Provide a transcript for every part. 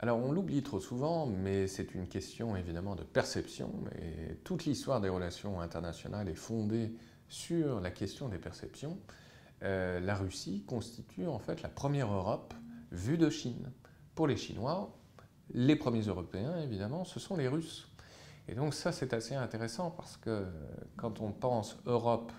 Alors on l'oublie trop souvent, mais c'est une question évidemment de perception, et toute l'histoire des relations internationales est fondée sur la question des perceptions. Euh, la Russie constitue en fait la première Europe vue de Chine. Pour les Chinois, les premiers Européens évidemment, ce sont les Russes. Et donc ça c'est assez intéressant parce que quand on pense Europe,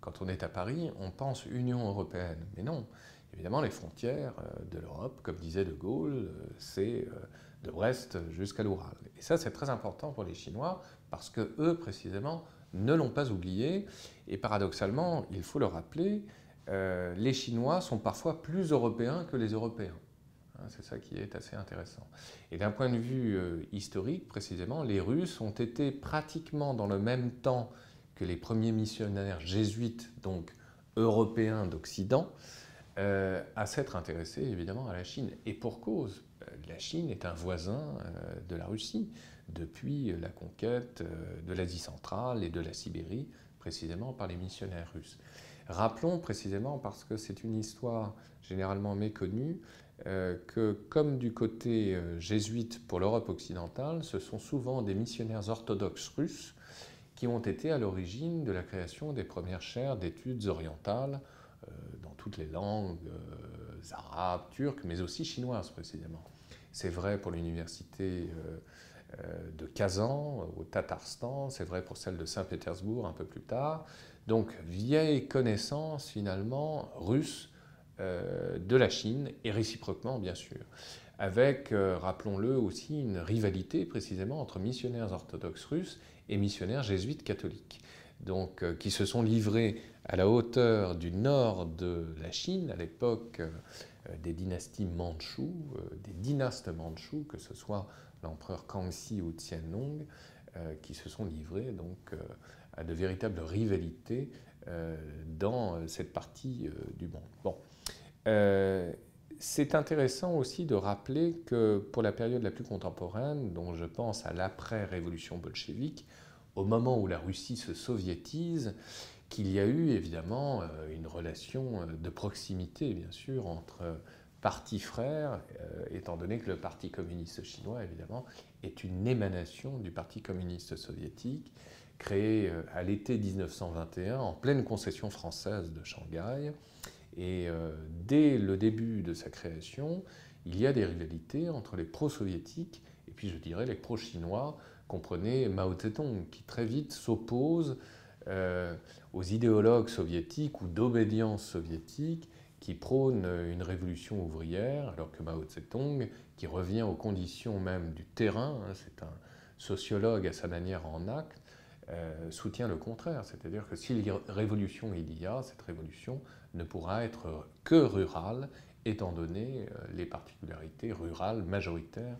quand on est à Paris, on pense Union européenne. Mais non, Évidemment, les frontières euh, de l'Europe, comme disait De Gaulle, euh, c'est euh, de Brest jusqu'à l'Oural. Et ça, c'est très important pour les Chinois parce que eux, précisément, ne l'ont pas oublié. Et paradoxalement, il faut le rappeler, les Chinois sont parfois plus européens que les Européens. Hein, c'est ça qui est assez intéressant. Et d'un point de vue historique, précisément, les Russes ont été pratiquement dans le même temps que les premiers missionnaires jésuites, donc européens d'Occident, euh, à s'être intéressé évidemment à la Chine. Et pour cause, euh, la Chine est un voisin euh, de la Russie depuis la conquête de l'Asie centrale et de la Sibérie, précisément par les missionnaires russes. Rappelons précisément, parce que c'est une histoire généralement méconnue, que comme du côté jésuite pour l'Europe occidentale, ce sont souvent des missionnaires orthodoxes russes qui ont été à l'origine de la création des premières chaires d'études orientales dans toutes les langues euh, arabes, turques, mais aussi chinoises précisément. C'est vrai pour l'université euh, de Kazan au Tatarstan, c'est vrai pour celle de Saint-Pétersbourg un peu plus tard. Donc vieille connaissance finalement russe de la Chine et réciproquement bien sûr. Avec, rappelons-le aussi, une rivalité précisément entre missionnaires orthodoxes russes et missionnaires jésuites catholiques donc, euh, qui se sont livrés à la hauteur du nord de la Chine, à l'époque euh, des dynasties mandchoues, euh, des dynastes mandchous, que ce soit l'empereur Kangxi ou Qianlong, qui se sont livrés donc, à de véritables rivalités dans cette partie du monde. Bon. C'est intéressant aussi de rappeler que pour la période la plus contemporaine, dont je pense à l'après-révolution bolchevique, au moment où la Russie se soviétise, qu'il y a eu évidemment euh, une relation euh, de proximité, bien sûr, entre partis frères, euh, étant donné que le Parti communiste chinois, évidemment, est une émanation du Parti communiste soviétique, créé à l'été 1921 en pleine concession française de Shanghai. Et dès le début de sa création, il y a des rivalités entre les pro-soviétiques et puis je dirais les pro-chinois, comprenez Mao Zedong, qui très vite s'oppose euh, aux idéologues soviétiques ou d'obédience soviétique qui prônent une révolution ouvrière, alors que Mao Zedong, qui revient aux conditions même du terrain, hein, c'est un sociologue à sa manière en acte, euh, soutient le contraire. C'est-à-dire que si révolution il y a, cette révolution ne pourra être que rurale, étant donné euh, les particularités rurales majoritaires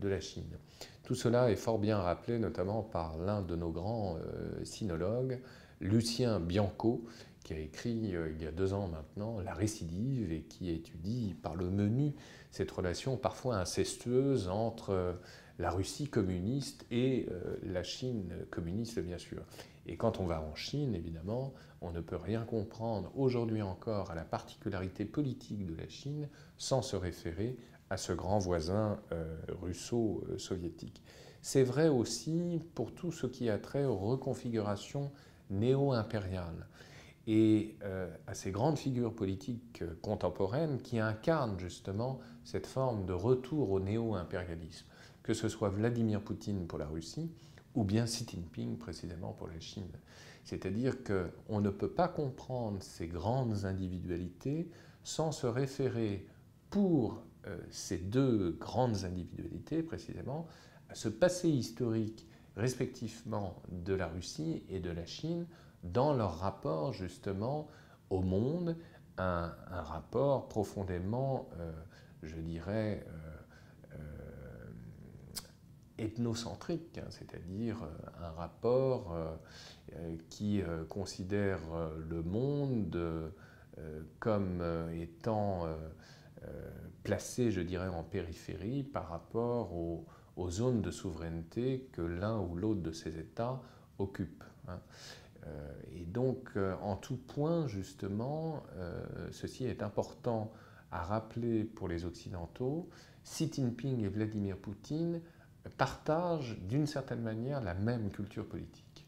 de la Chine. Tout cela est fort bien rappelé notamment par l'un de nos grands euh, sinologues, Lucien Bianco, qui a écrit euh, il y a deux ans maintenant La récidive et qui étudie par le menu cette relation parfois incestueuse entre la Russie communiste et la Chine communiste, bien sûr. Et quand on va en Chine, évidemment, on ne peut rien comprendre aujourd'hui encore à la particularité politique de la Chine sans se référer à ce grand voisin euh, russo-soviétique. C'est vrai aussi pour tout ce qui a trait aux reconfigurations néo-impériales et euh, à ces grandes figures politiques euh, contemporaines qui incarnent justement cette forme de retour au néo-impérialisme, que ce soit Vladimir Poutine pour la Russie ou bien Xi Jinping précisément pour la Chine. C'est-à-dire qu'on ne peut pas comprendre ces grandes individualités sans se référer pour ces deux grandes individualités, précisément, ce passé historique respectivement de la Russie et de la Chine dans leur rapport justement au monde, un, rapport profondément, euh, je dirais, euh, ethnocentrique, hein, c'est-à-dire un rapport qui considère le monde comme étant euh, placé, je dirais, en périphérie par rapport aux, zones de souveraineté que l'un ou l'autre de ces États occupe. Hein. Euh, et donc, euh, en tout point, justement, ceci est important à rappeler pour les Occidentaux, Xi Jinping et Vladimir Poutine partagent d'une certaine manière la même culture politique.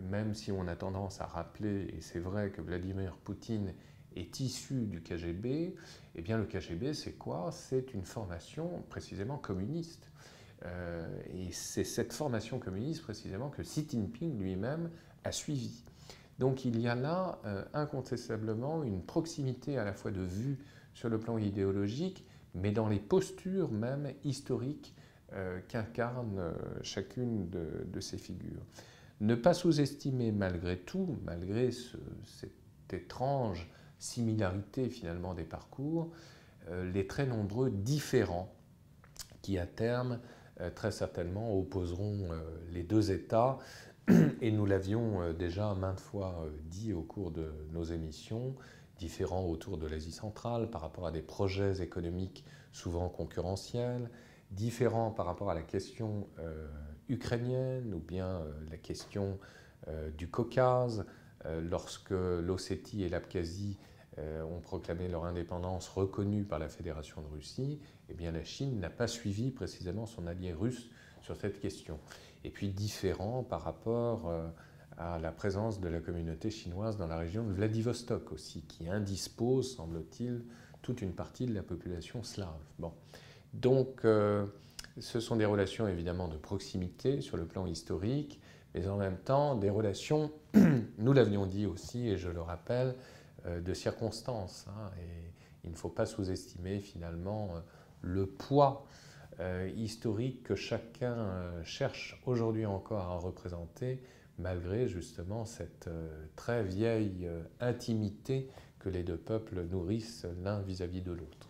Même si on a tendance à rappeler, et c'est vrai que Vladimir Poutine est issu du KGB, eh bien le KGB c'est quoi? C'est une formation précisément communiste. Euh, et c'est cette formation communiste précisément que Xi Jinping lui-même a suivi. Donc il y a là euh, incontestablement une proximité à la fois de vue sur le plan idéologique, mais dans les postures même historiques euh, qu'incarne chacune de, ces figures. Ne pas sous-estimer malgré tout, malgré cette étrange similarité finalement des parcours, les très nombreux différents qui à terme euh, très certainement opposeront euh, les deux États. Et nous l'avions euh, déjà maintes fois dit au cours de nos émissions, différents autour de l'Asie centrale par rapport à des projets économiques souvent concurrentiels, différents par rapport à la question ukrainienne ou bien la question du Caucase, lorsque l'Ossétie et l'Abkhazie euh, ont proclamé leur indépendance reconnue par la Fédération de Russie, eh bien la Chine n'a pas suivi précisément son allié russe sur cette question. Et puis différent par rapport euh, à la présence de la communauté chinoise dans la région de Vladivostok aussi, qui indispose, semble-t-il, toute une partie de la population slave. Bon. Donc, euh, ce sont des relations évidemment de proximité sur le plan historique, mais en même temps des relations, nous l'avions dit aussi, et je le rappelle, euh, de circonstances. Hein, et il ne faut pas sous-estimer finalement euh, le poids euh, historique que chacun cherche aujourd'hui encore à représenter, malgré justement cette très vieille intimité que les deux peuples nourrissent l'un vis-à-vis de l'autre.